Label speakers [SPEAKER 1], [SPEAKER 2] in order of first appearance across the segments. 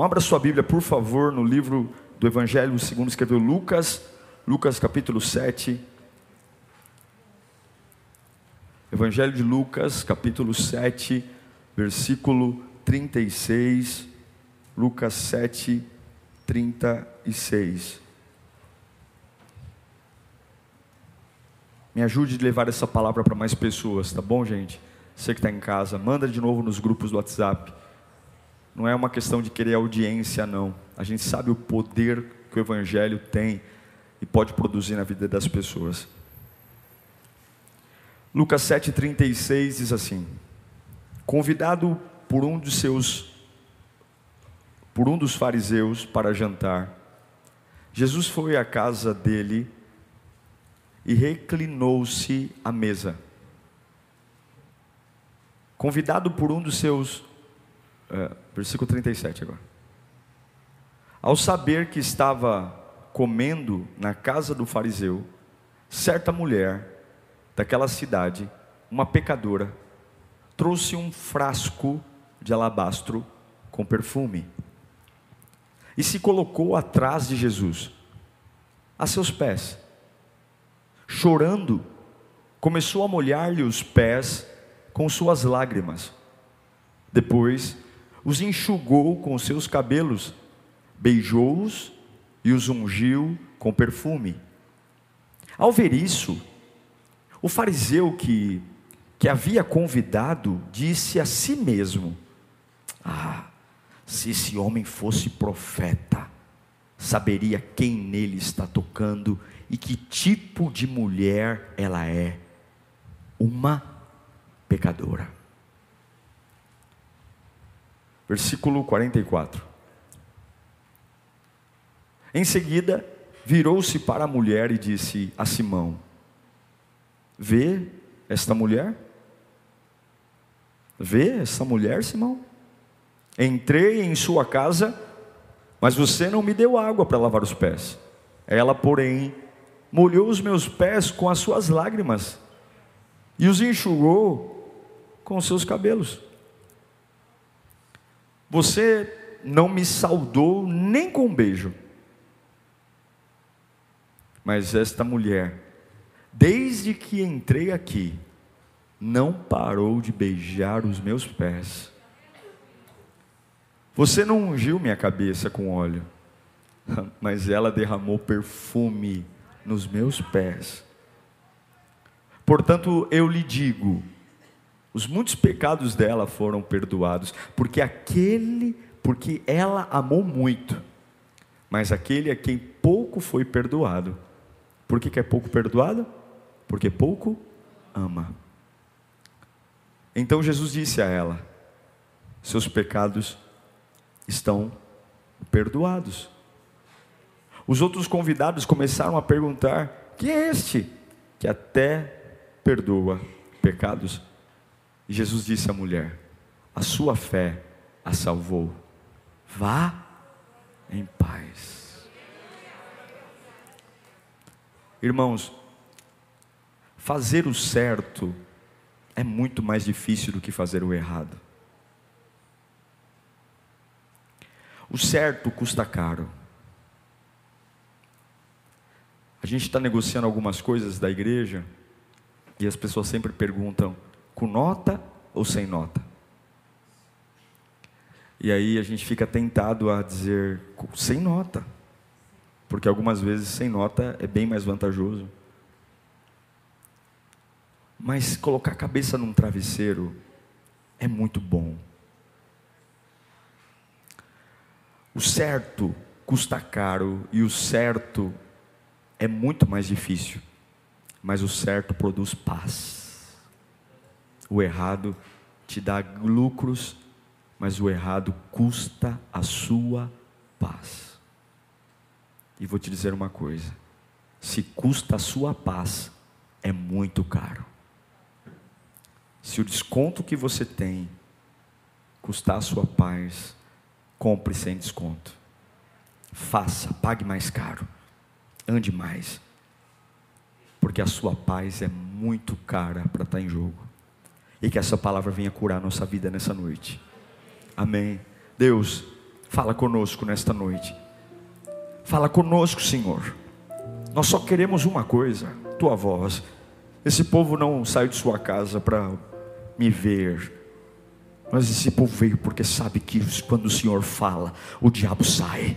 [SPEAKER 1] Bom, abra sua Bíblia, por favor, no livro do Evangelho segundo escreveu Lucas, Lucas capítulo 7. Evangelho de Lucas, capítulo 7, versículo 36, Lucas 7, 36. Me ajude a levar essa palavra para mais pessoas, tá bom, gente? Você que está em casa, manda de novo nos grupos do WhatsApp. Não é uma questão de querer audiência, não. A gente sabe o poder que o Evangelho tem e pode produzir na vida das pessoas. Lucas 7,36 diz assim: Convidado por um dos seus por um dos fariseus para jantar. Jesus foi à casa dele e reclinou-se à mesa. Convidado por um dos seus é, versículo 37 agora. Ao saber que estava comendo na casa do fariseu, certa mulher daquela cidade, uma pecadora, trouxe um frasco de alabastro com perfume e se colocou atrás de Jesus, a seus pés. Chorando, começou a molhar-lhe os pés com suas lágrimas. Depois, os enxugou com seus cabelos, beijou-os e os ungiu com perfume. Ao ver isso, o fariseu que que havia convidado, disse a si mesmo: Ah, se esse homem fosse profeta, saberia quem nele está tocando e que tipo de mulher ela é. Uma pecadora. Versículo 44. Em seguida, virou-se para a mulher e disse a Simão: Vê esta mulher? Vê essa mulher, Simão? Entrei em sua casa, mas você não me deu água para lavar os pés. Ela, porém, molhou os meus pés com as suas lágrimas e os enxugou com os seus cabelos. Você não me saudou nem com um beijo. Mas esta mulher, desde que entrei aqui, não parou de beijar os meus pés. Você não ungiu minha cabeça com óleo, mas ela derramou perfume nos meus pés. Portanto, eu lhe digo: os muitos pecados dela foram perdoados, porque aquele, porque ela amou muito, mas aquele a quem pouco foi perdoado. Por que, que é pouco perdoado? Porque pouco ama. Então Jesus disse a ela: Seus pecados estão perdoados. Os outros convidados começaram a perguntar: Quem é este que até perdoa pecados? E Jesus disse à mulher: A sua fé a salvou. Vá em paz. Irmãos, fazer o certo é muito mais difícil do que fazer o errado. O certo custa caro. A gente está negociando algumas coisas da igreja e as pessoas sempre perguntam: com nota ou sem nota? E aí a gente fica tentado a dizer sem nota, porque algumas vezes sem nota é bem mais vantajoso. Mas colocar a cabeça num travesseiro é muito bom. O certo custa caro e o certo é muito mais difícil, mas o certo produz paz. O errado te dá lucros, mas o errado custa a sua paz. E vou te dizer uma coisa: se custa a sua paz, é muito caro. Se o desconto que você tem custar a sua paz, compre sem desconto. Faça, pague mais caro, ande mais, porque a sua paz é muito cara para estar em jogo. E que essa palavra venha curar a nossa vida nessa noite. Amém. Deus, fala conosco nesta noite. Fala conosco, Senhor. Nós só queremos uma coisa, tua voz. Esse povo não saiu de sua casa para me ver, mas esse povo veio porque sabe que quando o Senhor fala, o diabo sai.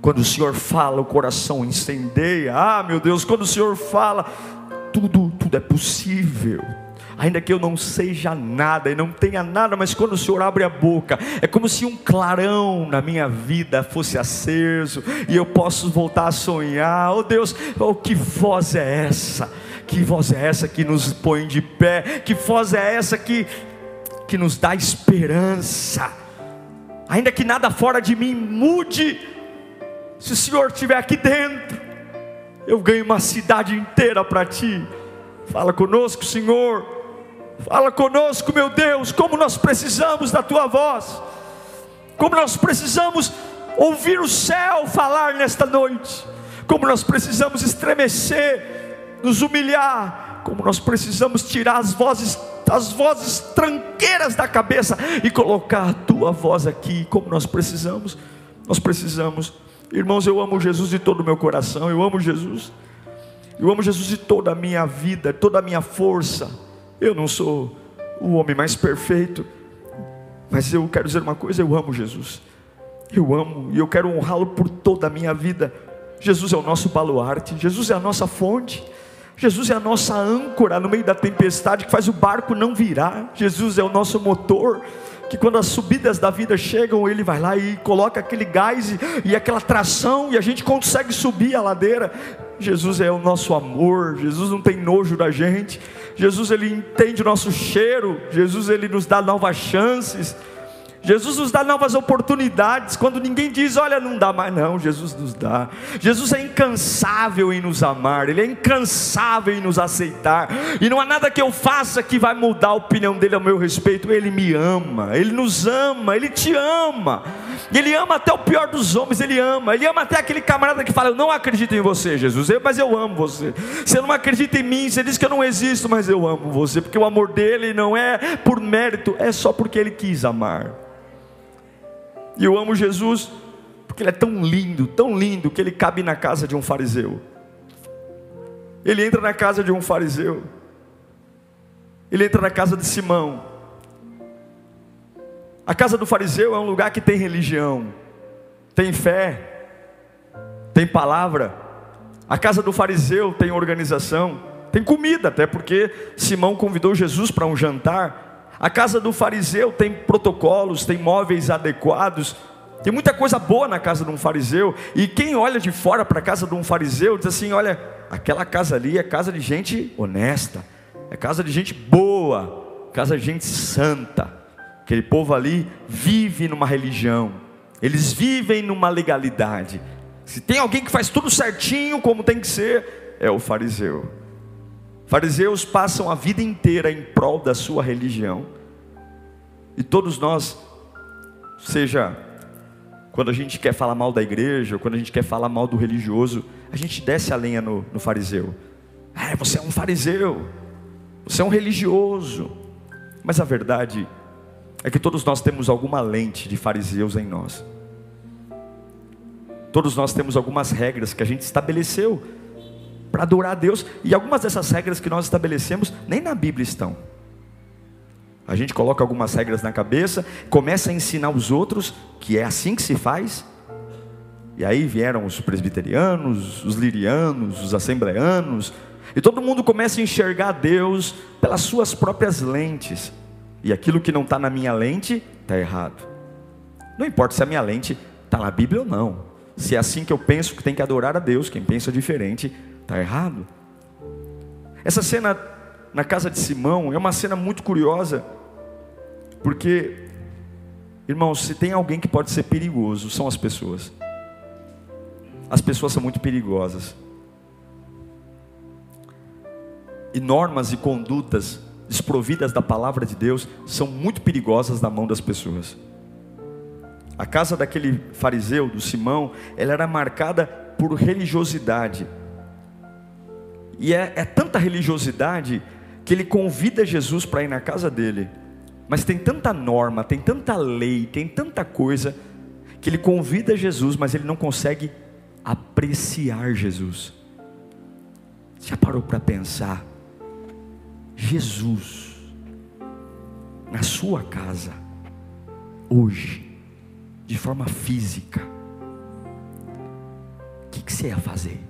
[SPEAKER 1] Quando o Senhor fala, o coração incendeia. Ah, meu Deus, quando o Senhor fala, tudo, tudo é possível ainda que eu não seja nada e não tenha nada, mas quando o Senhor abre a boca, é como se um clarão na minha vida fosse aceso e eu posso voltar a sonhar. Oh Deus, oh, que voz é essa? Que voz é essa que nos põe de pé? Que voz é essa que, que nos dá esperança? Ainda que nada fora de mim mude, se o Senhor estiver aqui dentro, eu ganho uma cidade inteira para ti. Fala conosco, Senhor. Fala conosco, meu Deus, como nós precisamos da tua voz, como nós precisamos ouvir o céu falar nesta noite, como nós precisamos estremecer, nos humilhar, como nós precisamos tirar as vozes, as vozes tranqueiras da cabeça e colocar a tua voz aqui, como nós precisamos, nós precisamos, irmãos, eu amo Jesus de todo o meu coração, eu amo Jesus, eu amo Jesus de toda a minha vida, toda a minha força eu não sou o homem mais perfeito, mas eu quero dizer uma coisa: eu amo Jesus. Eu amo e eu quero honrá-lo por toda a minha vida. Jesus é o nosso baluarte, Jesus é a nossa fonte, Jesus é a nossa âncora no meio da tempestade que faz o barco não virar. Jesus é o nosso motor, que quando as subidas da vida chegam, ele vai lá e coloca aquele gás e, e aquela tração e a gente consegue subir a ladeira. Jesus é o nosso amor, Jesus não tem nojo da gente. Jesus ele entende o nosso cheiro, Jesus ele nos dá novas chances. Jesus nos dá novas oportunidades. Quando ninguém diz, olha, não dá mais, não, Jesus nos dá. Jesus é incansável em nos amar, Ele é incansável em nos aceitar. E não há nada que eu faça que vai mudar a opinião dele ao meu respeito. Ele me ama, Ele nos ama, Ele te ama. Ele ama até o pior dos homens, Ele ama. Ele ama até aquele camarada que fala: Eu não acredito em você, Jesus, mas eu amo você. Você não acredita em mim, você diz que eu não existo, mas eu amo você, porque o amor dele não é por mérito, é só porque Ele quis amar. E eu amo Jesus, porque Ele é tão lindo, tão lindo, que Ele cabe na casa de um fariseu. Ele entra na casa de um fariseu. Ele entra na casa de Simão. A casa do fariseu é um lugar que tem religião, tem fé, tem palavra. A casa do fariseu tem organização, tem comida, até porque Simão convidou Jesus para um jantar. A casa do fariseu tem protocolos, tem móveis adequados, tem muita coisa boa na casa de um fariseu. E quem olha de fora para a casa de um fariseu diz assim: olha, aquela casa ali é casa de gente honesta, é casa de gente boa, casa de gente santa. Aquele povo ali vive numa religião, eles vivem numa legalidade. Se tem alguém que faz tudo certinho como tem que ser, é o fariseu. Fariseus passam a vida inteira em prol da sua religião. E todos nós, seja quando a gente quer falar mal da igreja, quando a gente quer falar mal do religioso, a gente desce a lenha no, no fariseu. Ah, você é um fariseu, você é um religioso. Mas a verdade é que todos nós temos alguma lente de fariseus em nós. Todos nós temos algumas regras que a gente estabeleceu para adorar a Deus, e algumas dessas regras que nós estabelecemos nem na Bíblia estão. A gente coloca algumas regras na cabeça, começa a ensinar os outros que é assim que se faz. E aí vieram os presbiterianos, os lirianos, os assembleanos, e todo mundo começa a enxergar Deus pelas suas próprias lentes. E aquilo que não está na minha lente está errado. Não importa se a minha lente está na Bíblia ou não. Se é assim que eu penso que tem que adorar a Deus, quem pensa diferente está errado. Essa cena na casa de Simão é uma cena muito curiosa, porque, irmãos, se tem alguém que pode ser perigoso, são as pessoas. As pessoas são muito perigosas. E normas e condutas desprovidas da palavra de Deus são muito perigosas na mão das pessoas. A casa daquele fariseu, do Simão, ela era marcada por religiosidade. E é, é tanta religiosidade que ele convida Jesus para ir na casa dele. Mas tem tanta norma, tem tanta lei, tem tanta coisa, que ele convida Jesus, mas ele não consegue apreciar Jesus. Já parou para pensar? Jesus, na sua casa, hoje, de forma física, o que, que você ia fazer?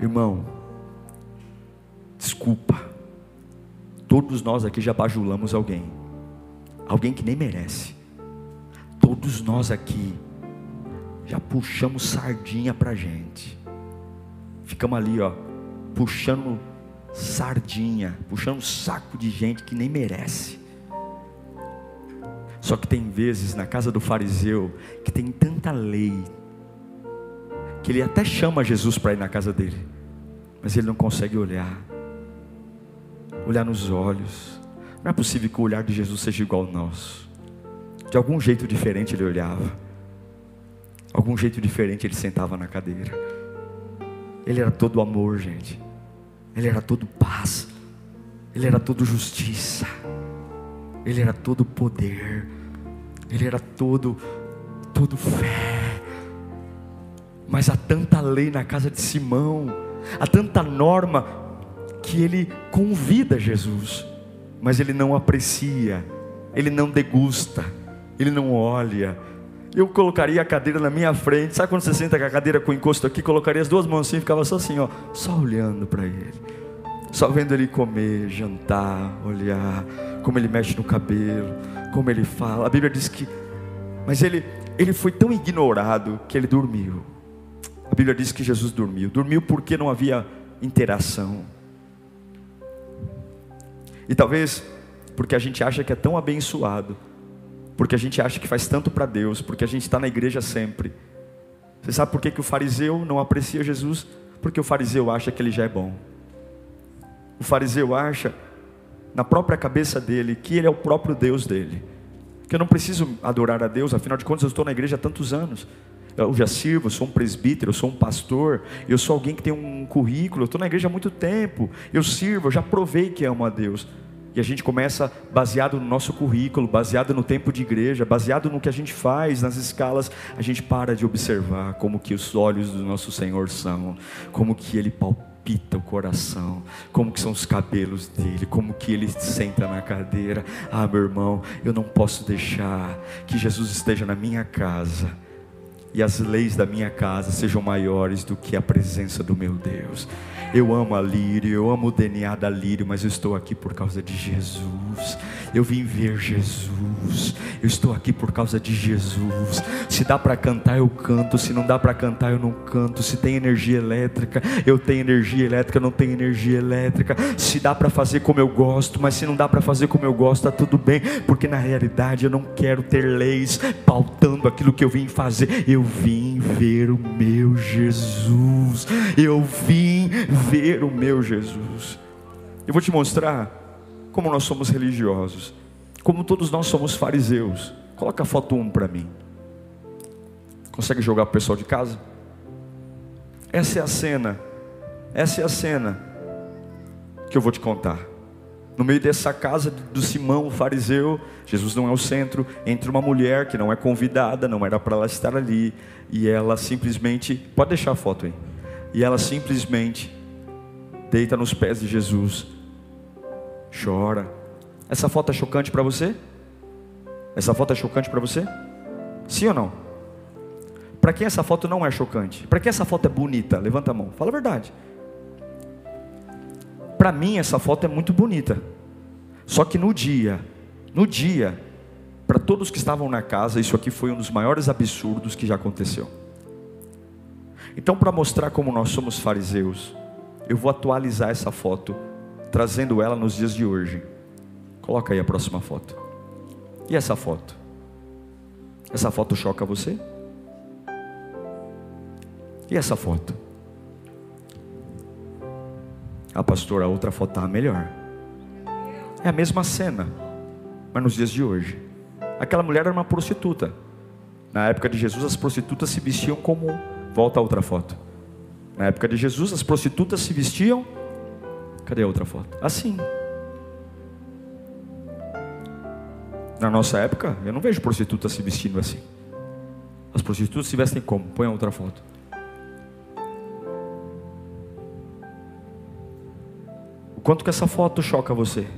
[SPEAKER 1] Irmão, desculpa, todos nós aqui já bajulamos alguém, alguém que nem merece, todos nós aqui já puxamos sardinha para gente, ficamos ali, ó, puxando sardinha, puxando saco de gente que nem merece. Só que tem vezes na casa do fariseu que tem tanta lei, que ele até chama Jesus para ir na casa dele, mas ele não consegue olhar, olhar nos olhos. Não é possível que o olhar de Jesus seja igual ao nosso. De algum jeito diferente ele olhava, algum jeito diferente ele sentava na cadeira. Ele era todo amor, gente. Ele era todo paz. Ele era todo justiça. Ele era todo poder. Ele era todo todo fé. Mas há tanta lei na casa de Simão, há tanta norma que ele convida Jesus, mas ele não aprecia, ele não degusta, ele não olha, eu colocaria a cadeira na minha frente. Sabe quando você senta com a cadeira com o encosto aqui? Colocaria as duas mãos assim e ficava só assim, ó, só olhando para ele. Só vendo ele comer, jantar, olhar, como ele mexe no cabelo, como ele fala. A Bíblia diz que. Mas ele, ele foi tão ignorado que ele dormiu. A Bíblia diz que Jesus dormiu. Dormiu porque não havia interação. E talvez porque a gente acha que é tão abençoado porque a gente acha que faz tanto para Deus, porque a gente está na igreja sempre. Você sabe por que, que o fariseu não aprecia Jesus? Porque o fariseu acha que ele já é bom. O fariseu acha, na própria cabeça dele, que ele é o próprio Deus dele. Que eu não preciso adorar a Deus, afinal de contas eu estou na igreja há tantos anos. Eu já sirvo, eu sou um presbítero, eu sou um pastor, eu sou alguém que tem um currículo, eu estou na igreja há muito tempo, eu sirvo, eu já provei que amo a Deus. E a gente começa baseado no nosso currículo, baseado no tempo de igreja, baseado no que a gente faz, nas escalas, a gente para de observar como que os olhos do nosso Senhor são, como que ele palpita o coração, como que são os cabelos dele, como que ele senta na cadeira. Ah, meu irmão, eu não posso deixar que Jesus esteja na minha casa e as leis da minha casa sejam maiores do que a presença do meu Deus. Eu amo a Lírio, eu amo o DNA da Lírio, mas eu estou aqui por causa de Jesus. Eu vim ver Jesus. Eu estou aqui por causa de Jesus. Se dá para cantar, eu canto. Se não dá para cantar, eu não canto. Se tem energia elétrica, eu tenho energia elétrica, não tenho energia elétrica. Se dá para fazer como eu gosto, mas se não dá para fazer como eu gosto, está tudo bem, porque na realidade eu não quero ter leis pautando aquilo que eu vim fazer. Eu vim ver o meu Jesus. Eu vim ver o meu Jesus. Eu vou te mostrar como nós somos religiosos, como todos nós somos fariseus. Coloca a foto 1 para mim. Consegue jogar para o pessoal de casa? Essa é a cena. Essa é a cena que eu vou te contar. No meio dessa casa do Simão, o fariseu, Jesus não é o centro, entra uma mulher que não é convidada, não era para ela estar ali, e ela simplesmente, pode deixar a foto aí, e ela simplesmente deita nos pés de Jesus, chora. Essa foto é chocante para você? Essa foto é chocante para você? Sim ou não? Para quem essa foto não é chocante? Para quem essa foto é bonita? Levanta a mão, fala a verdade. Para mim essa foto é muito bonita. Só que no dia, no dia, para todos que estavam na casa, isso aqui foi um dos maiores absurdos que já aconteceu. Então, para mostrar como nós somos fariseus, eu vou atualizar essa foto, trazendo ela nos dias de hoje. Coloca aí a próxima foto. E essa foto? Essa foto choca você? E essa foto? Ah, pastor, a outra foto está melhor. É a mesma cena, mas nos dias de hoje. Aquela mulher era uma prostituta. Na época de Jesus, as prostitutas se vestiam como. Volta a outra foto. Na época de Jesus, as prostitutas se vestiam. Cadê a outra foto? Assim. Na nossa época, eu não vejo prostitutas se vestindo assim. As prostitutas se vestem como? Põe a outra foto. O quanto que essa foto choca você?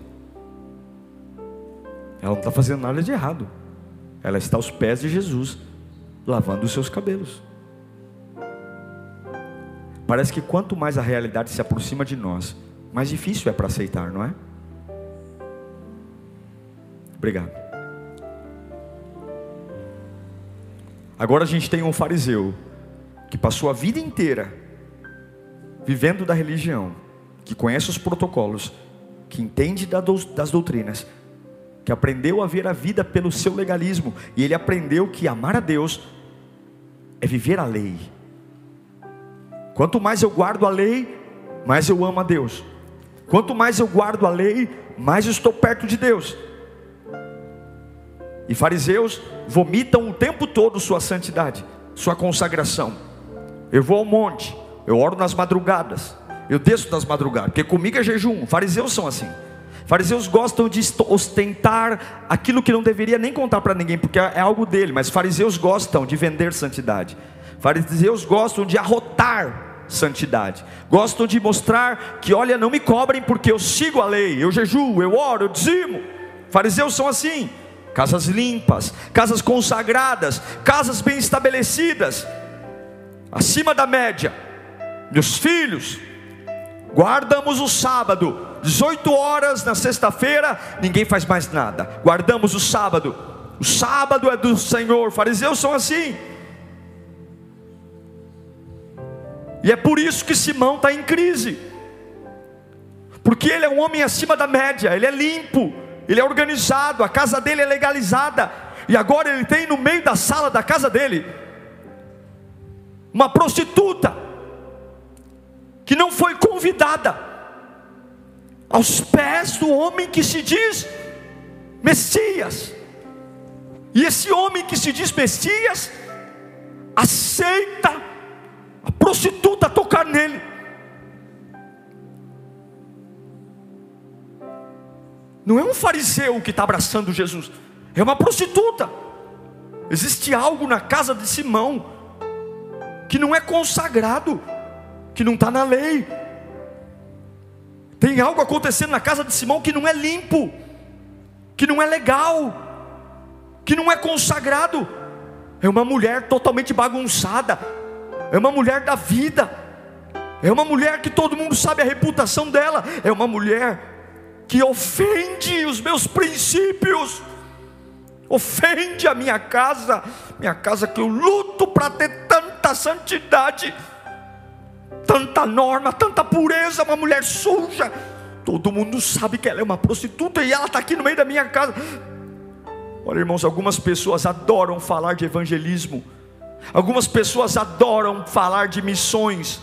[SPEAKER 1] Ela não está fazendo nada de errado. Ela está aos pés de Jesus, lavando os seus cabelos. Parece que quanto mais a realidade se aproxima de nós, mais difícil é para aceitar, não é? Obrigado. Agora a gente tem um fariseu que passou a vida inteira vivendo da religião, que conhece os protocolos, que entende das doutrinas, que aprendeu a ver a vida pelo seu legalismo, e ele aprendeu que amar a Deus é viver a lei. Quanto mais eu guardo a lei, mais eu amo a Deus. Quanto mais eu guardo a lei, mais estou perto de Deus. E fariseus vomitam o tempo todo sua santidade, sua consagração. Eu vou ao monte, eu oro nas madrugadas, eu desço das madrugadas, porque comigo é jejum. Fariseus são assim. Fariseus gostam de ostentar aquilo que não deveria nem contar para ninguém, porque é algo dele, mas fariseus gostam de vender santidade. Fariseus gostam de arrotar santidade. Gostam de mostrar que, olha, não me cobrem porque eu sigo a lei, eu jejuo, eu oro, eu dizimo. Fariseus são assim: casas limpas, casas consagradas, casas bem estabelecidas, acima da média. Meus filhos, Guardamos o sábado, 18 horas na sexta-feira, ninguém faz mais nada. Guardamos o sábado. O sábado é do Senhor. Fariseus são assim. E é por isso que Simão está em crise. Porque ele é um homem acima da média, ele é limpo, ele é organizado, a casa dele é legalizada. E agora ele tem no meio da sala da casa dele uma prostituta que não foi convidada aos pés do homem que se diz Messias. E esse homem que se diz Messias aceita prostituta tocar nele. Não é um fariseu que está abraçando Jesus, é uma prostituta. Existe algo na casa de Simão que não é consagrado que não está na lei. Tem algo acontecendo na casa de Simão que não é limpo, que não é legal, que não é consagrado. É uma mulher totalmente bagunçada, é uma mulher da vida, é uma mulher que todo mundo sabe a reputação dela, é uma mulher que ofende os meus princípios, ofende a minha casa, minha casa que eu luto para ter tanta santidade tanta norma, tanta pureza, uma mulher suja. Todo mundo sabe que ela é uma prostituta e ela está aqui no meio da minha casa. Olha, irmãos, algumas pessoas adoram falar de evangelismo, algumas pessoas adoram falar de missões,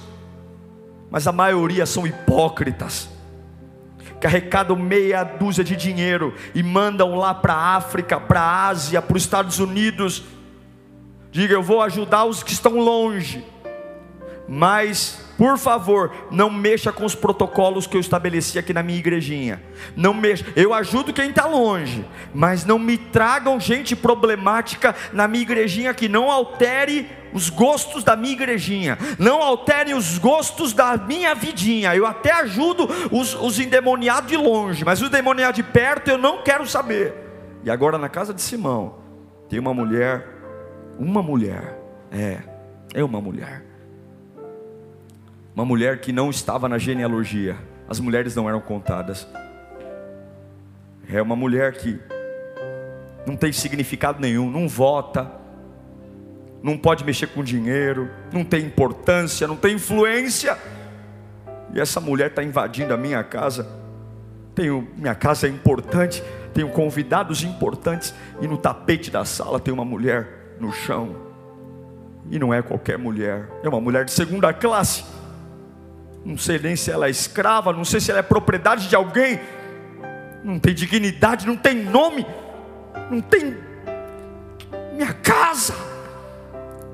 [SPEAKER 1] mas a maioria são hipócritas, que arrecadam meia dúzia de dinheiro e mandam lá para a África, para a Ásia, para os Estados Unidos. Diga, eu vou ajudar os que estão longe, mas por favor, não mexa com os protocolos que eu estabeleci aqui na minha igrejinha. Não mexa. Eu ajudo quem está longe, mas não me tragam gente problemática na minha igrejinha que não altere os gostos da minha igrejinha, não alterem os gostos da minha vidinha. Eu até ajudo os, os endemoniados de longe, mas os endemoniados de perto eu não quero saber. E agora na casa de Simão tem uma mulher, uma mulher, é, é uma mulher uma mulher que não estava na genealogia, as mulheres não eram contadas. É uma mulher que não tem significado nenhum, não vota, não pode mexer com dinheiro, não tem importância, não tem influência. E essa mulher está invadindo a minha casa. Tenho, minha casa é importante, tenho convidados importantes, e no tapete da sala tem uma mulher no chão. E não é qualquer mulher, é uma mulher de segunda classe. Não sei nem se ela é escrava, não sei se ela é propriedade de alguém. Não tem dignidade, não tem nome, não tem minha casa.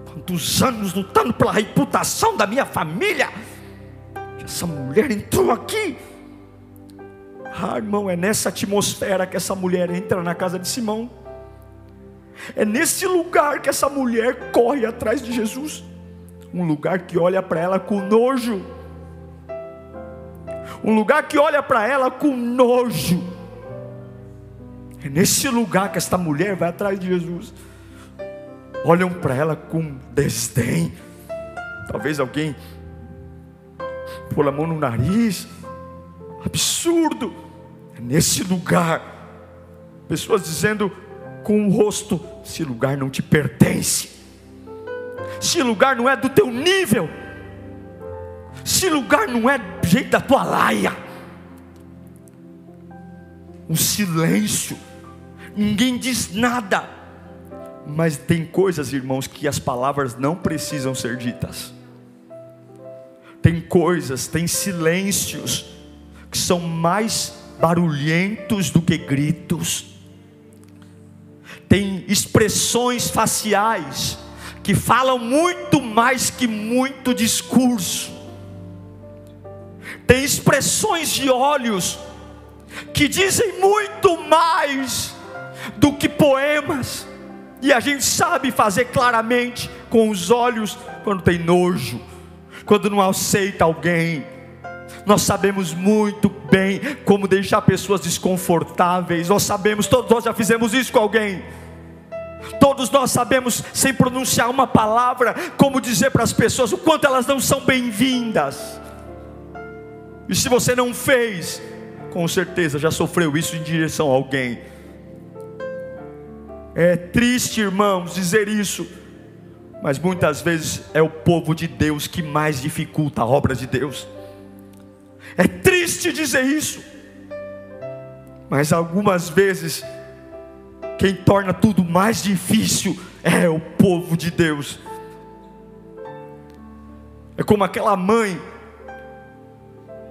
[SPEAKER 1] Quantos anos lutando pela reputação da minha família. Essa mulher entrou aqui. Ah, irmão, é nessa atmosfera que essa mulher entra na casa de Simão. É nesse lugar que essa mulher corre atrás de Jesus. Um lugar que olha para ela com nojo. Um lugar que olha para ela com nojo. É nesse lugar que esta mulher vai atrás de Jesus. Olham para ela com desdém. Talvez alguém pôr a mão no nariz. Absurdo. É nesse lugar. Pessoas dizendo: com o rosto: esse lugar não te pertence, esse lugar não é do teu nível, esse lugar não é jeito da tua laia. Um silêncio, ninguém diz nada, mas tem coisas, irmãos, que as palavras não precisam ser ditas. Tem coisas, tem silêncios que são mais barulhentos do que gritos tem expressões faciais que falam muito mais que muito discurso. Tem expressões de olhos que dizem muito mais do que poemas. E a gente sabe fazer claramente com os olhos quando tem nojo, quando não aceita alguém. Nós sabemos muito bem como deixar pessoas desconfortáveis. Nós sabemos, todos nós já fizemos isso com alguém. Todos nós sabemos, sem pronunciar uma palavra, como dizer para as pessoas o quanto elas não são bem-vindas. E se você não fez, com certeza já sofreu isso em direção a alguém. É triste, irmãos, dizer isso, mas muitas vezes é o povo de Deus que mais dificulta a obra de Deus. É triste dizer isso, mas algumas vezes quem torna tudo mais difícil é o povo de Deus. É como aquela mãe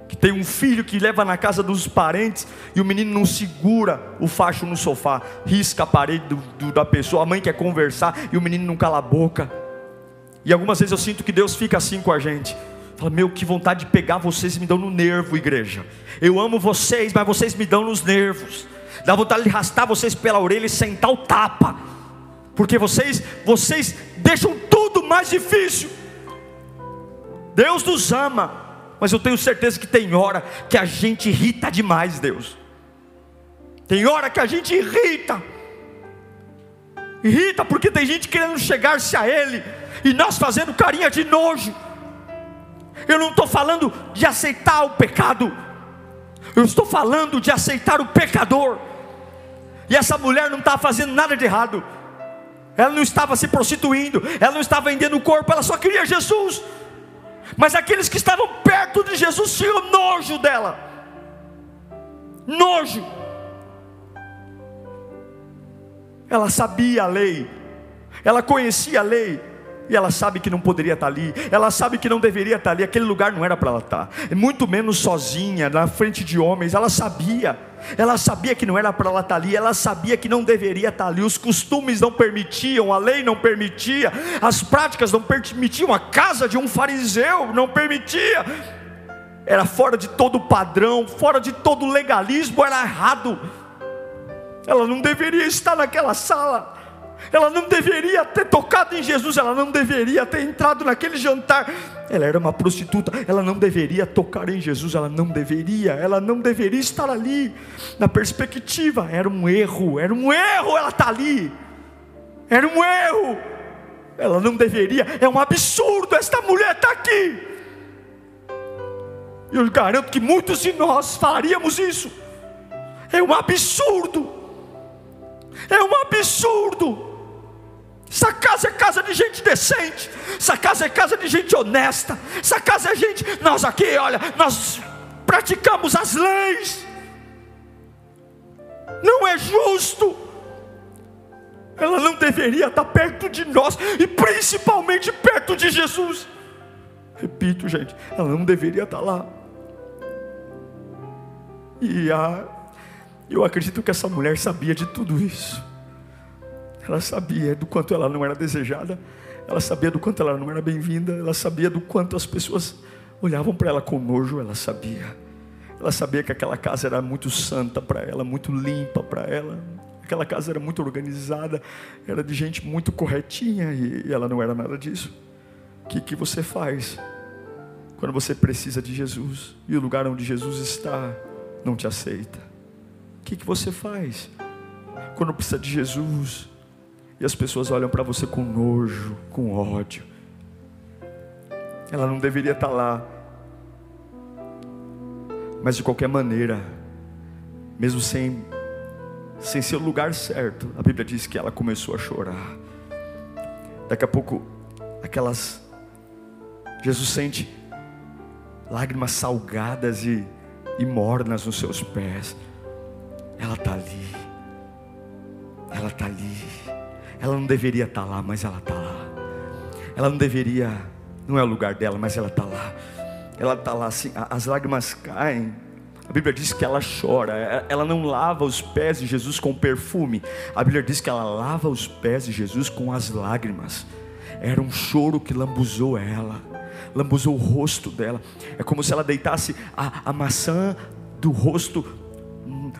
[SPEAKER 1] que tem um filho que leva na casa dos parentes e o menino não segura o facho no sofá, risca a parede do, do, da pessoa. A mãe quer conversar e o menino não cala a boca. E algumas vezes eu sinto que Deus fica assim com a gente. Fala, meu, que vontade de pegar vocês e me dão no nervo, igreja. Eu amo vocês, mas vocês me dão nos nervos dá vontade de arrastar vocês pela orelha e sentar o tapa, porque vocês, vocês deixam tudo mais difícil. Deus nos ama, mas eu tenho certeza que tem hora que a gente irrita demais Deus. Tem hora que a gente irrita. Irrita porque tem gente querendo chegar-se a Ele e nós fazendo carinha de nojo. Eu não estou falando de aceitar o pecado, eu estou falando de aceitar o pecador. E essa mulher não estava fazendo nada de errado. Ela não estava se prostituindo, ela não estava vendendo o corpo, ela só queria Jesus. Mas aqueles que estavam perto de Jesus tinham nojo dela. Nojo. Ela sabia a lei, ela conhecia a lei, e ela sabe que não poderia estar ali, ela sabe que não deveria estar ali, aquele lugar não era para ela estar, muito menos sozinha, na frente de homens, ela sabia, ela sabia que não era para ela estar ali, ela sabia que não deveria estar ali, os costumes não permitiam, a lei não permitia, as práticas não permitiam, a casa de um fariseu não permitia, era fora de todo padrão, fora de todo legalismo, era errado, ela não deveria estar naquela sala ela não deveria ter tocado em Jesus, ela não deveria ter entrado naquele jantar. Ela era uma prostituta, ela não deveria tocar em Jesus, ela não deveria, ela não deveria estar ali. Na perspectiva, era um erro, era um erro ela estar tá ali, era um erro. Ela não deveria, é um absurdo esta mulher estar tá aqui. Eu garanto que muitos de nós faríamos isso. É um absurdo. É um absurdo. Essa casa é casa de gente decente. Essa casa é casa de gente honesta. Essa casa é gente. Nós aqui, olha, nós praticamos as leis. Não é justo. Ela não deveria estar perto de nós e principalmente perto de Jesus. Repito, gente, ela não deveria estar lá. E a, eu acredito que essa mulher sabia de tudo isso. Ela sabia do quanto ela não era desejada, ela sabia do quanto ela não era bem-vinda, ela sabia do quanto as pessoas olhavam para ela com nojo, ela sabia. Ela sabia que aquela casa era muito santa para ela, muito limpa para ela. Aquela casa era muito organizada, era de gente muito corretinha e, ela não era nada disso. O que, que você faz quando você precisa de Jesus e o lugar onde Jesus está não te aceita? O que, que você faz quando precisa de Jesus e as pessoas olham para você com nojo, com ódio? Ela não deveria estar lá, mas de qualquer maneira, mesmo sem sem ser o lugar certo, a Bíblia diz que ela começou a chorar. Daqui a pouco, aquelas. Jesus sente lágrimas salgadas e, e mornas nos seus pés. Ela está ali. Ela está ali. Ela não deveria estar tá lá, mas ela está lá. Ela não deveria, não é o lugar dela, mas ela está lá. Ela está lá assim, as lágrimas caem a Bíblia diz que ela chora, é, ela não lava os pés de Jesus com perfume. A Bíblia diz que ela lava os pés de Jesus com as lágrimas. Era um choro que lambuzou ela, lambuzou o rosto dela. É como se ela deitasse a, a maçã do rosto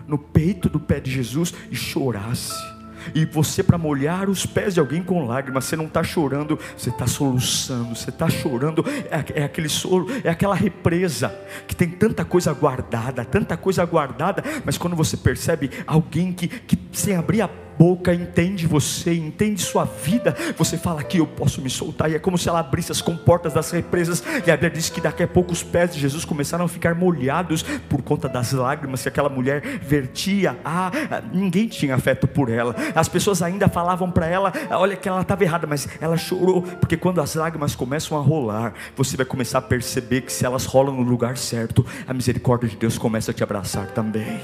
[SPEAKER 1] no peito do pé de Jesus e chorasse. E você, para molhar os pés de alguém com lágrimas, você não está chorando, você está soluçando, você está chorando. É, é, aquele solo, é aquela represa que tem tanta coisa guardada, tanta coisa guardada, mas quando você percebe alguém que, que sem abrir a boca entende você, entende sua vida, você fala aqui eu posso me soltar, e é como se ela abrisse as comportas das represas, e a Bíblia diz que daqui a pouco os pés de Jesus começaram a ficar molhados por conta das lágrimas que aquela mulher vertia. Ah, ninguém tinha afeto por ela, as pessoas ainda falavam para ela: olha que ela estava errada, mas ela chorou, porque quando as lágrimas começam a rolar, você vai começar a perceber que se elas rolam no lugar certo, a misericórdia de Deus começa a te abraçar também.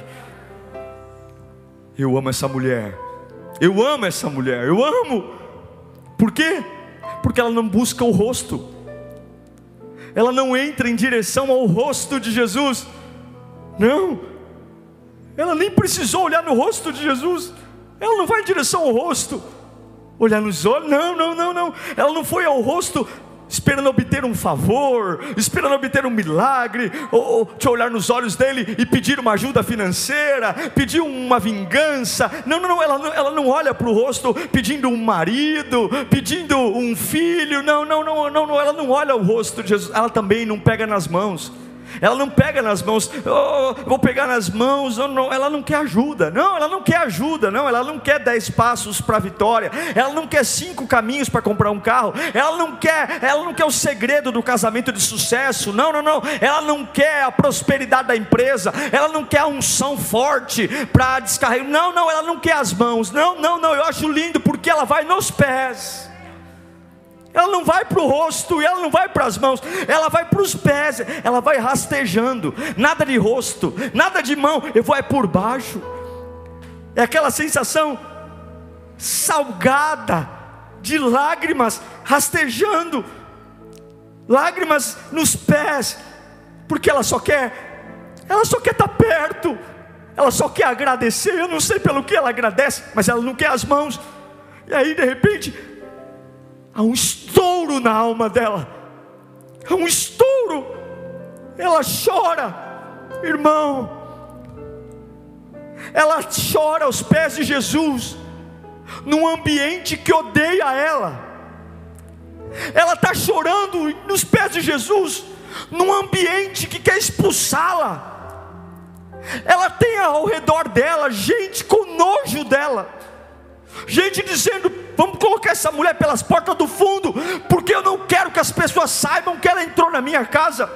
[SPEAKER 1] Eu amo essa mulher. Eu amo essa mulher, eu amo. Por quê? Porque ela não busca o rosto, ela não entra em direção ao rosto de Jesus, não, ela nem precisou olhar no rosto de Jesus, ela não vai em direção ao rosto, olhar nos olhos, não, não, não, não, ela não foi ao rosto esperando obter um favor, esperando obter um milagre, ou, ou te olhar nos olhos dele e pedir uma ajuda financeira, pedir uma vingança. Não, não, não, ela, ela não olha para o rosto pedindo um marido, pedindo um filho. Não, não, não, não, não, ela não olha o rosto de Jesus, ela também não pega nas mãos. Ela não pega nas mãos, oh, vou pegar nas mãos, oh, não, ela não quer ajuda, não, ela não quer ajuda, não, ela não quer dez passos para a vitória, ela não quer cinco caminhos para comprar um carro, ela não quer, ela não quer o segredo do casamento de sucesso, não, não, não, ela não quer a prosperidade da empresa, ela não quer a unção forte para descarregar, não, não, ela não quer as mãos, não, não, não, eu acho lindo porque ela vai nos pés. Ela não vai para o rosto, ela não vai para as mãos, ela vai para os pés, ela vai rastejando, nada de rosto, nada de mão, eu vou é por baixo. É aquela sensação salgada de lágrimas rastejando, lágrimas nos pés, porque ela só quer, ela só quer estar tá perto, ela só quer agradecer. Eu não sei pelo que ela agradece, mas ela não quer as mãos. E aí de repente há um estouro na alma dela, há um estouro, ela chora, irmão, ela chora aos pés de Jesus, num ambiente que odeia ela, ela está chorando nos pés de Jesus, num ambiente que quer expulsá-la, ela tem ao redor dela gente com nojo dela, gente dizendo: vamos colocar essa mulher pelas portas do fundo, porque eu não quero que as pessoas saibam que ela entrou na minha casa.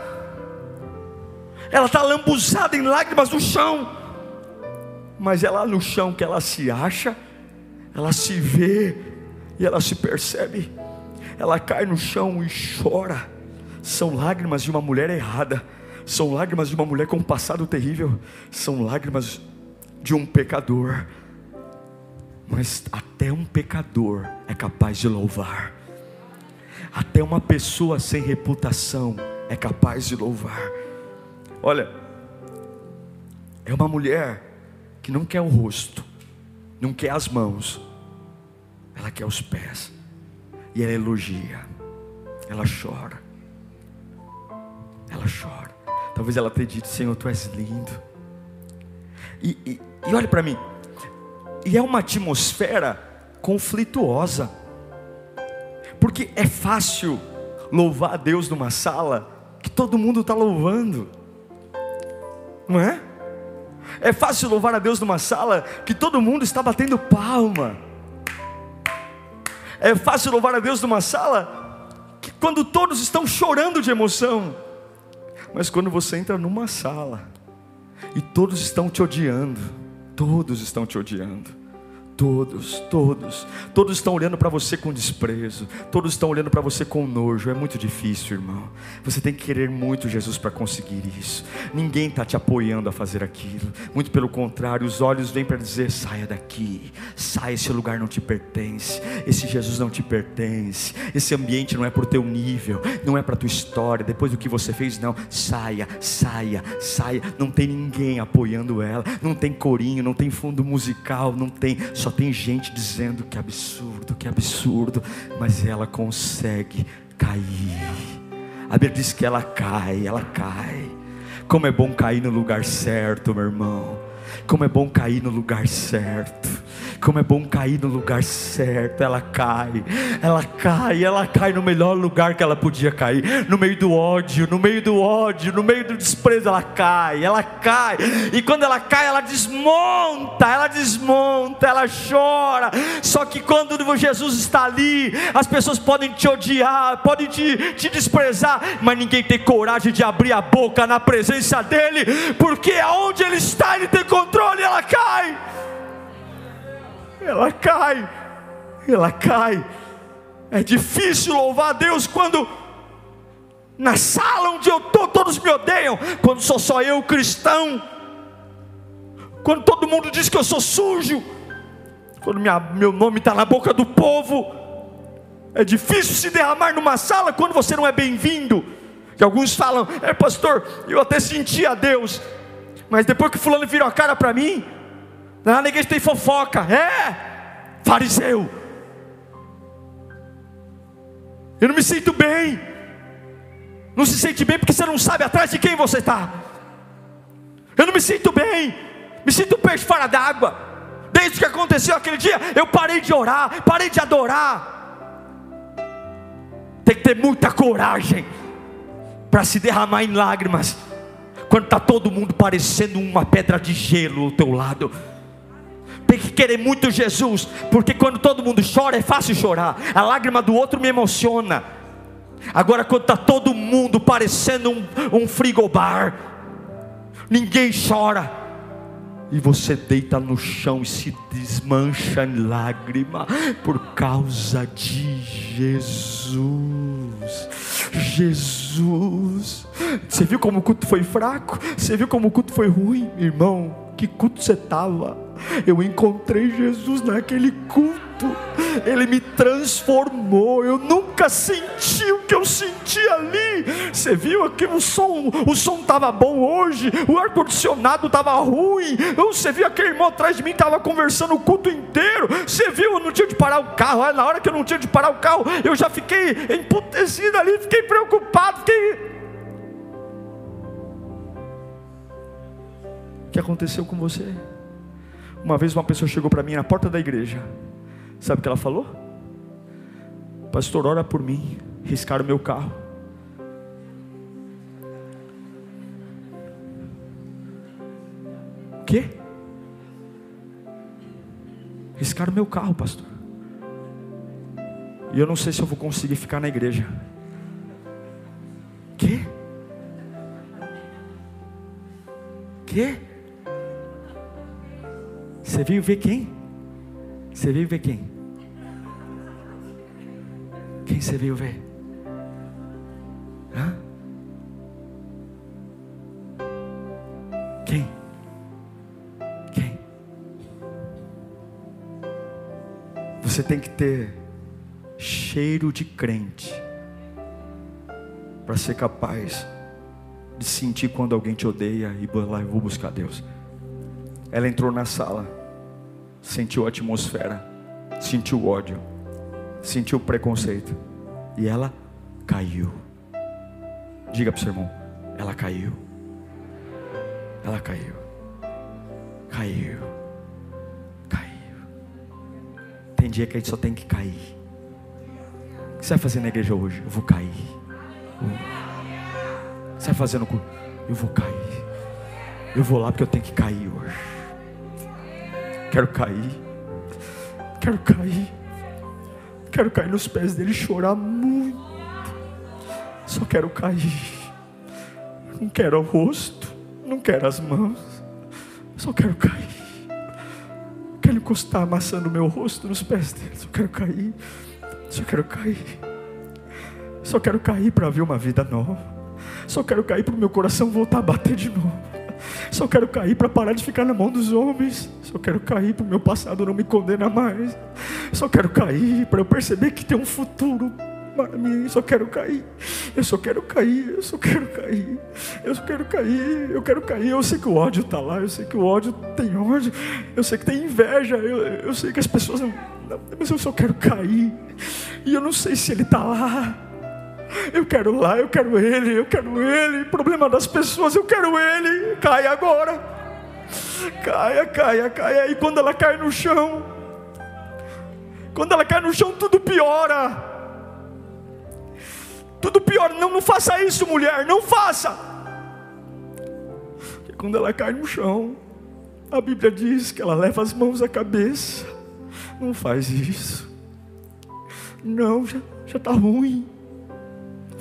[SPEAKER 1] Ela está lambuzada em lágrimas no chão, mas é lá no chão que ela se acha, ela se vê e ela se percebe. Ela cai no chão e chora. São lágrimas de uma mulher errada, são lágrimas de uma mulher com um passado terrível, são lágrimas de um pecador Mas até um pecador é capaz de louvar. Até uma pessoa sem reputação é capaz de louvar. Olha, é uma mulher que não quer o rosto, não quer as mãos, ela quer os pés. E ela elogia, ela chora, ela chora. Talvez ela tenha dito: Senhor, tu és lindo. E, e, e olhe para mim, e é uma atmosfera conflituosa, porque é fácil louvar a Deus numa sala que todo mundo está louvando, não é? É fácil louvar a Deus numa sala que todo mundo está batendo palma. É fácil louvar a Deus numa sala que quando todos estão chorando de emoção. Mas quando você entra numa sala e todos estão te odiando, todos estão te odiando Todos, todos, todos estão olhando para você com desprezo, todos estão olhando para você com nojo. É muito difícil, irmão. Você tem que querer muito Jesus para conseguir isso. Ninguém está te apoiando a fazer aquilo. Muito pelo contrário, os olhos vêm para dizer: saia daqui, saia, esse lugar não te pertence, esse Jesus não te pertence, esse ambiente não é para o teu nível, não é para tua história. Depois do que você fez, não, saia, saia, saia. Não tem ninguém apoiando ela, não tem corinho, não tem fundo musical, não tem só tem gente dizendo que absurdo, que absurdo, mas ela consegue cair. A Bíblia diz que ela cai, ela cai. Como é bom cair no lugar certo, meu irmão. Como é bom cair no lugar certo. Como é bom cair no lugar certo. Ela cai, ela cai, ela cai no melhor lugar que ela podia cair. No meio do ódio, no meio do ódio, no meio do desprezo, ela cai, ela cai. E quando ela cai, ela desmonta, ela desmonta, ela chora. Só que quando Jesus está ali, as pessoas podem te odiar, podem te, te desprezar, mas ninguém tem coragem de abrir a boca na presença dEle, porque aonde Ele está, Ele tem controle, ela cai ela cai, ela cai. É difícil louvar a Deus quando na sala onde eu estou todos me odeiam, quando sou só eu cristão, quando todo mundo diz que eu sou sujo, quando minha, meu nome está na boca do povo. É difícil se derramar numa sala quando você não é bem-vindo. E alguns falam, é pastor, eu até senti a Deus, mas depois que fulano virou a cara para mim, lá na igreja tem fofoca. É, fariseu. Eu não me sinto bem. Não se sente bem porque você não sabe atrás de quem você está. Eu não me sinto bem. Me sinto peixe fora d'água. Desde que aconteceu aquele dia, eu parei de orar, parei de adorar. Tem que ter muita coragem para se derramar em lágrimas. Quando está todo mundo parecendo uma pedra de gelo ao teu lado tem que querer muito Jesus, porque quando todo mundo chora é fácil chorar, a lágrima do outro me emociona. Agora, quando está todo mundo parecendo um, um frigobar, ninguém chora, e você deita no chão e se desmancha em lágrima por causa de Jesus. Jesus, você viu como o culto foi fraco? Você viu como o culto foi ruim, irmão? Que culto você estava? Eu encontrei Jesus naquele culto. Ele me transformou. Eu nunca senti o que eu senti ali. Você viu aqui o som? O som estava bom hoje. O ar condicionado estava ruim. Você viu aquele irmão atrás de mim estava conversando o culto inteiro. Você viu? Eu não tinha de parar o carro. Na hora que eu não tinha de parar o carro, eu já fiquei emputecido ali. Fiquei preocupado. Fiquei que aconteceu com você? Uma vez uma pessoa chegou para mim na porta da igreja. Sabe o que ela falou? Pastor, ora por mim. Riscaram meu carro. O quê? Riscaram meu carro, pastor. E eu não sei se eu vou conseguir ficar na igreja. Quê? Quê? Você veio ver quem? Você veio ver quem? Quem você veio ver? Hã? Quem? Quem? Você tem que ter cheiro de crente para ser capaz de sentir quando alguém te odeia e lá eu vou buscar Deus. Ela entrou na sala, sentiu a atmosfera, sentiu ódio, sentiu preconceito e ela caiu. Diga para o seu irmão, ela caiu. Ela caiu. Caiu. Caiu. Tem dia que a gente só tem que cair. O que você vai fazer na igreja hoje? Eu vou cair. Você vai fazer no Eu vou cair. Eu vou lá porque eu tenho que cair hoje. Quero cair. Quero cair. Quero cair nos pés dele chorar muito. Só quero cair. Não quero o rosto. Não quero as mãos. Só quero cair. Quero encostar amassando meu rosto nos pés dele. Só quero cair. Só quero cair. Só quero cair para ver uma vida nova. Só quero cair para o meu coração voltar a bater de novo. Só quero cair para parar de ficar na mão dos homens. Só quero cair para o meu passado não me condenar mais. Só quero cair para eu perceber que tem um futuro para mim. Só quero cair. Eu só quero cair. Eu só quero cair. Eu só quero cair. Eu quero cair. Eu sei que o ódio está lá. Eu sei que o ódio tem ódio. Eu sei que tem inveja. Eu, eu sei que as pessoas não. Mas eu só quero cair. E eu não sei se ele está lá. Eu quero lá, eu quero ele, eu quero ele. Problema das pessoas, eu quero ele. Cai agora. Caia, caia, caia. E quando ela cai no chão, quando ela cai no chão, tudo piora. Tudo pior. Não, não faça isso, mulher. Não faça. E quando ela cai no chão, a Bíblia diz que ela leva as mãos à cabeça. Não faz isso. Não, já está ruim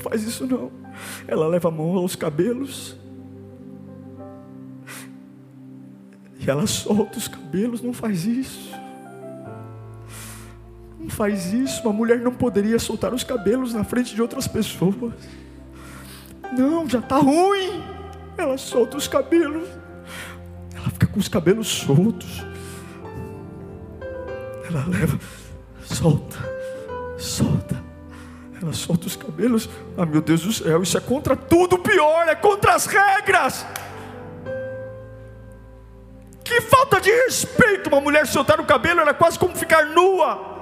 [SPEAKER 1] faz isso não. Ela leva a mão aos cabelos. E ela solta os cabelos, não faz isso. Não faz isso. Uma mulher não poderia soltar os cabelos na frente de outras pessoas. Não, já está ruim. Ela solta os cabelos. Ela fica com os cabelos soltos. Ela leva, solta, solta. Ela solta os cabelos. Ah, meu Deus do céu, isso é contra tudo pior, é contra as regras. Que falta de respeito uma mulher soltar o cabelo, era quase como ficar nua.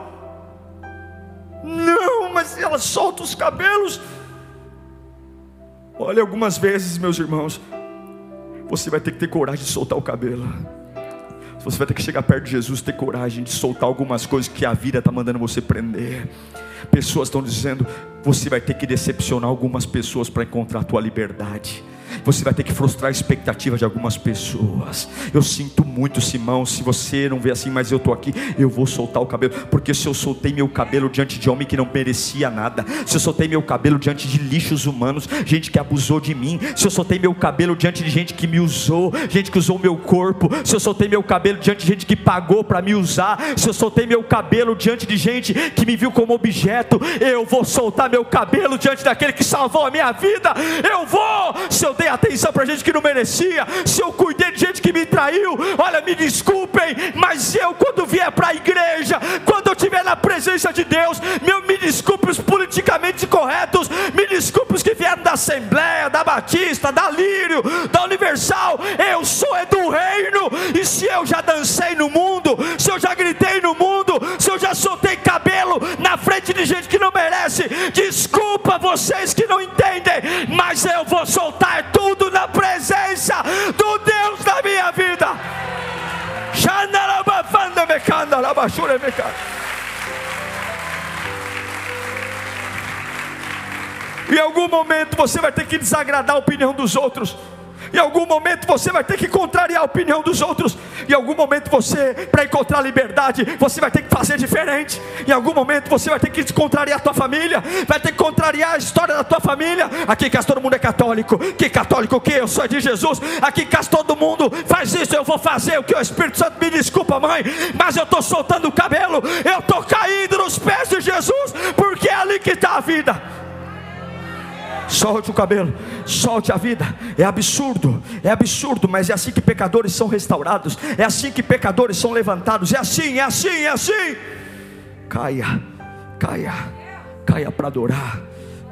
[SPEAKER 1] Não, mas ela solta os cabelos. Olha, algumas vezes, meus irmãos, você vai ter que ter coragem de soltar o cabelo. Você vai ter que chegar perto de Jesus, ter coragem de soltar algumas coisas que a vida está mandando você prender. Pessoas estão dizendo: você vai ter que decepcionar algumas pessoas para encontrar a tua liberdade. Você vai ter que frustrar a expectativa de algumas pessoas. Eu sinto muito, Simão. Se você não vê assim, mas eu estou aqui, eu vou soltar o cabelo. Porque se eu soltei meu cabelo diante de homem que não merecia nada, se eu soltei meu cabelo diante de lixos humanos, gente que abusou de mim, se eu soltei meu cabelo diante de gente que me usou, gente que usou meu corpo, se eu soltei meu cabelo diante de gente que pagou para me usar, se eu soltei meu cabelo diante de gente que me viu como objeto, eu vou soltar meu cabelo diante daquele que salvou a minha vida. Eu vou, se eu dei atenção para gente que não merecia, se eu cuidei de gente que me traiu, olha, me desculpem, mas eu, quando vier para a igreja, quando eu estiver na presença de Deus, meu, me desculpe os politicamente corretos, me desculpe os que vieram da Assembleia, da Batista, da Lírio, da Universal, eu sou é do reino, e se eu já dancei no mundo, se eu já gritei no mundo, se eu já soltei cabelo na frente de gente que não merece, desculpa vocês que não entendem, mas eu vou soltar tudo na presença do Deus da minha vida. Em algum momento você vai ter que desagradar a opinião dos outros. Em algum momento você vai ter que contrariar a opinião dos outros. Em algum momento você, para encontrar liberdade, você vai ter que fazer diferente. Em algum momento você vai ter que contrariar a tua família, vai ter que contrariar a história da tua família. Aqui em todo mundo é católico. Que católico que eu sou de Jesus. Aqui em todo mundo faz isso, eu vou fazer o que o Espírito Santo me desculpa, mãe, mas eu estou soltando o cabelo, eu estou caindo nos pés de Jesus, porque é ali que está a vida solte o cabelo, solte a vida. É absurdo, é absurdo, mas é assim que pecadores são restaurados, é assim que pecadores são levantados, é assim, é assim, é assim. caia, caia, caia para adorar,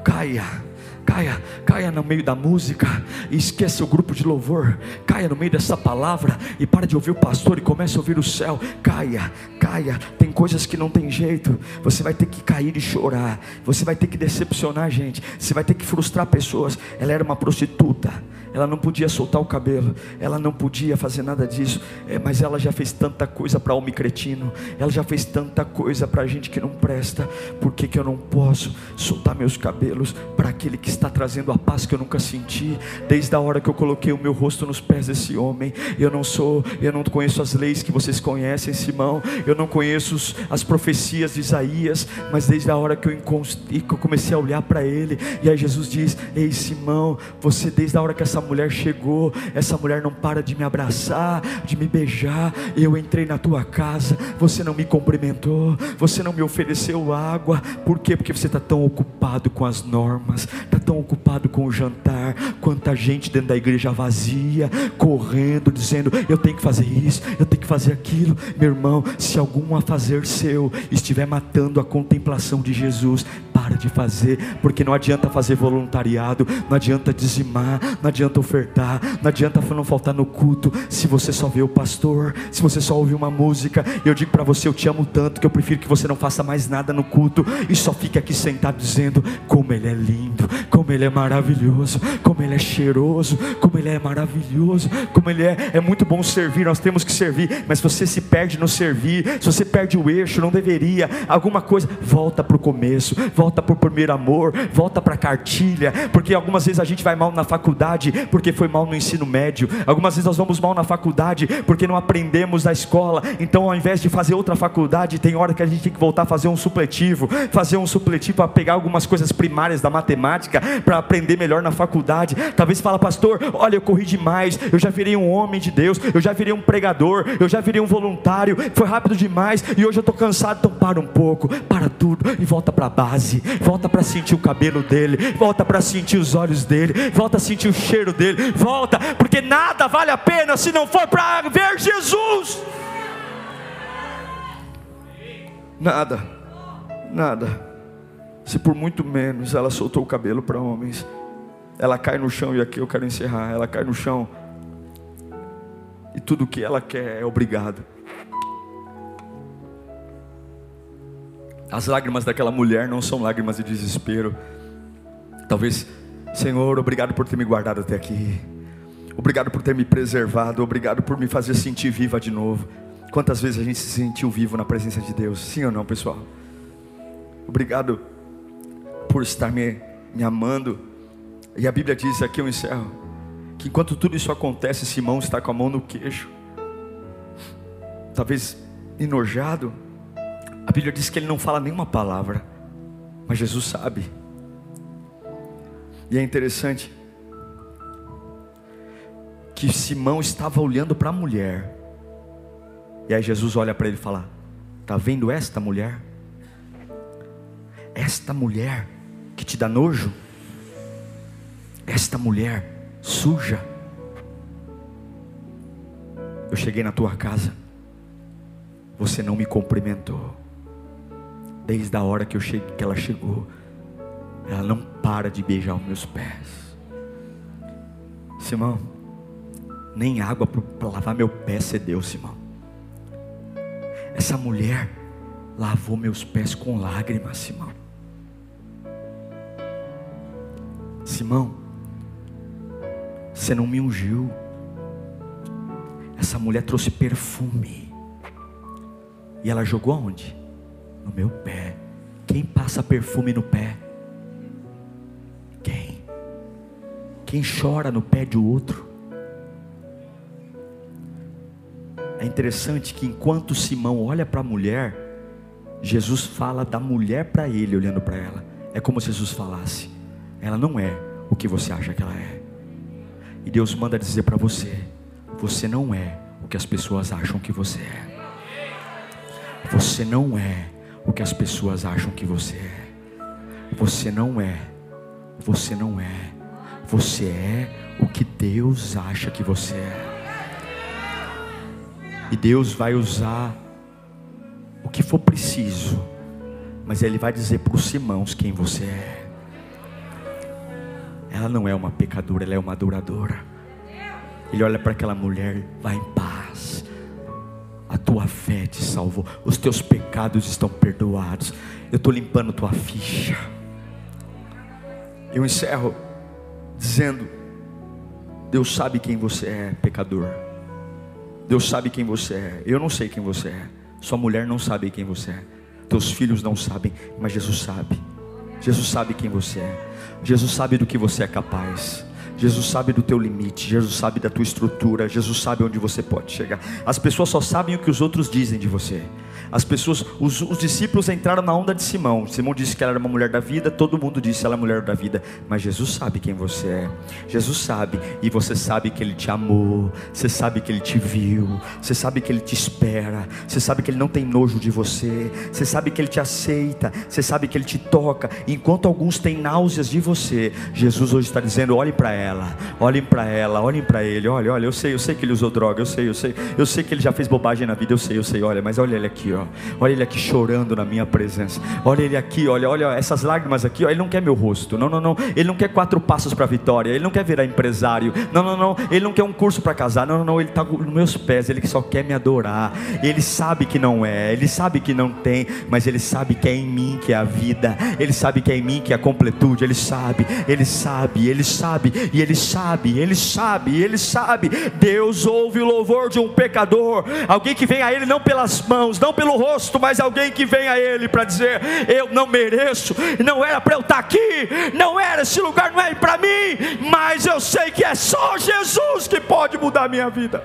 [SPEAKER 1] caia caia, caia no meio da música esqueça o grupo de louvor, caia no meio dessa palavra e para de ouvir o pastor e comece a ouvir o céu, caia, caia. Tem coisas que não tem jeito, você vai ter que cair e chorar, você vai ter que decepcionar gente, você vai ter que frustrar pessoas. Ela era uma prostituta ela não podia soltar o cabelo, ela não podia fazer nada disso, é, mas ela já fez tanta coisa para homem cretino, ela já fez tanta coisa para gente que não presta, por que, que eu não posso soltar meus cabelos para aquele que está trazendo a paz que eu nunca senti, desde a hora que eu coloquei o meu rosto nos pés desse homem, eu não sou, eu não conheço as leis que vocês conhecem, Simão, eu não conheço as profecias de Isaías, mas desde a hora que eu, que eu comecei a olhar para ele, e aí Jesus diz: Ei Simão, você desde a hora que essa essa mulher chegou, essa mulher não para de me abraçar, de me beijar. Eu entrei na tua casa, você não me cumprimentou, você não me ofereceu água. Por quê? Porque você está tão ocupado com as normas, está tão ocupado com o jantar. Quanta gente dentro da igreja vazia, correndo, dizendo: Eu tenho que fazer isso, eu tenho que fazer aquilo. Meu irmão, se algum a fazer seu estiver matando a contemplação de Jesus, para de fazer, porque não adianta fazer voluntariado, não adianta dizimar, não adianta ofertar, não adianta não faltar no culto, se você só vê o pastor, se você só ouve uma música. Eu digo para você, eu te amo tanto que eu prefiro que você não faça mais nada no culto e só fique aqui sentado dizendo como ele é lindo, como ele é maravilhoso, como ele é cheiroso, como ele é maravilhoso, como ele é, é muito bom servir, nós temos que servir, mas se você se perde no servir, se você perde o eixo, não deveria, alguma coisa, volta para o começo, volta volta para o primeiro amor, volta para a cartilha, porque algumas vezes a gente vai mal na faculdade porque foi mal no ensino médio, algumas vezes nós vamos mal na faculdade porque não aprendemos na escola, então ao invés de fazer outra faculdade, tem hora que a gente tem que voltar a fazer um supletivo, fazer um supletivo para pegar algumas coisas primárias da matemática, para aprender melhor na faculdade. Talvez fala, pastor, olha, eu corri demais, eu já virei um homem de Deus, eu já virei um pregador, eu já virei um voluntário, foi rápido demais e hoje eu estou cansado, então para um pouco, para tudo e volta para a base volta para sentir o cabelo dele, volta para sentir os olhos dele, volta a sentir o cheiro dele, volta, porque nada vale a pena se não for para ver Jesus. Nada, nada. Se por muito menos ela soltou o cabelo para homens, ela cai no chão, e aqui eu quero encerrar. Ela cai no chão, e tudo que ela quer é obrigado. As lágrimas daquela mulher não são lágrimas de desespero. Talvez, Senhor, obrigado por ter me guardado até aqui. Obrigado por ter me preservado. Obrigado por me fazer sentir viva de novo. Quantas vezes a gente se sentiu vivo na presença de Deus? Sim ou não, pessoal? Obrigado por estar me, me amando. E a Bíblia diz, aqui eu encerro, que enquanto tudo isso acontece, Simão está com a mão no queixo, talvez enojado, a Bíblia diz que ele não fala nenhuma palavra, mas Jesus sabe. E é interessante que Simão estava olhando para a mulher. E aí Jesus olha para ele e fala: Está vendo esta mulher? Esta mulher que te dá nojo? Esta mulher suja. Eu cheguei na tua casa, você não me cumprimentou desde a hora que, eu cheguei, que ela chegou, ela não para de beijar os meus pés. Simão, nem água para lavar meu pé cedeu, Simão. Essa mulher lavou meus pés com lágrimas, Simão. Simão, você não me ungiu. Essa mulher trouxe perfume. E ela jogou aonde? no meu pé. Quem passa perfume no pé? Quem chora no pé de outro? É interessante que enquanto Simão olha para a mulher, Jesus fala da mulher para ele, olhando para ela. É como se Jesus falasse: ela não é o que você acha que ela é. E Deus manda dizer para você: você não é o que as pessoas acham que você é. Você não é o que as pessoas acham que você é. Você não é. Você não é. Você é o que Deus acha que você é. E Deus vai usar o que for preciso mas ele vai dizer para os irmãos quem você é. Ela não é uma pecadora, ela é uma adoradora. Ele olha para aquela mulher, vai em paz. A tua fé te salvou, os teus pecados estão perdoados. Eu estou limpando tua ficha. Eu encerro dizendo: Deus sabe quem você é, pecador. Deus sabe quem você é. Eu não sei quem você é. Sua mulher não sabe quem você é. Teus filhos não sabem, mas Jesus sabe. Jesus sabe quem você é. Jesus sabe do que você é capaz. Jesus sabe do teu limite, Jesus sabe da tua estrutura, Jesus sabe onde você pode chegar. As pessoas só sabem o que os outros dizem de você. As pessoas, os, os, discípulos entraram na onda de Simão. Simão disse que ela era uma mulher da vida, todo mundo disse que ela é mulher da vida. Mas Jesus sabe quem você é. Jesus sabe, e você sabe que Ele te amou, você sabe que Ele te viu, você sabe que Ele te espera, você sabe que Ele não tem nojo de você, você sabe que Ele te aceita, você sabe que Ele te toca. Enquanto alguns têm náuseas de você, Jesus hoje está dizendo: olhe para ela, olhem para ela, olhem para ele. Olha, olha, eu sei, eu sei que ele usou droga, eu sei, eu sei, eu sei que ele já fez bobagem na vida, eu sei, eu sei. Olha, mas olha ele aqui, ó ó. Olha ele aqui chorando na minha presença. Olha ele aqui, olha, olha essas lágrimas aqui, ó. Ele não quer meu rosto. Não, não, não. Ele não quer quatro passos para a vitória. Ele não quer virar empresário. Não, não, não. Ele não quer um curso para casar. Não, não, não. Ele está nos meus pés. Ele só quer me adorar. Ele sabe que não é. Ele sabe que não tem. Mas ele sabe que é em mim que é a vida. Ele sabe que é em mim que é a completude. Ele sabe. Ele sabe. Ele sabe. E ele sabe. Ele sabe. Ele sabe. Deus ouve o louvor de um pecador. Alguém que vem a Ele não pelas mãos, não pelo rosto, mas alguém que vem a Ele para dizer: Eu não mereço, não era para eu estar aqui, não era, esse lugar não é para mim, mas eu sei que é só Jesus que pode mudar a minha vida.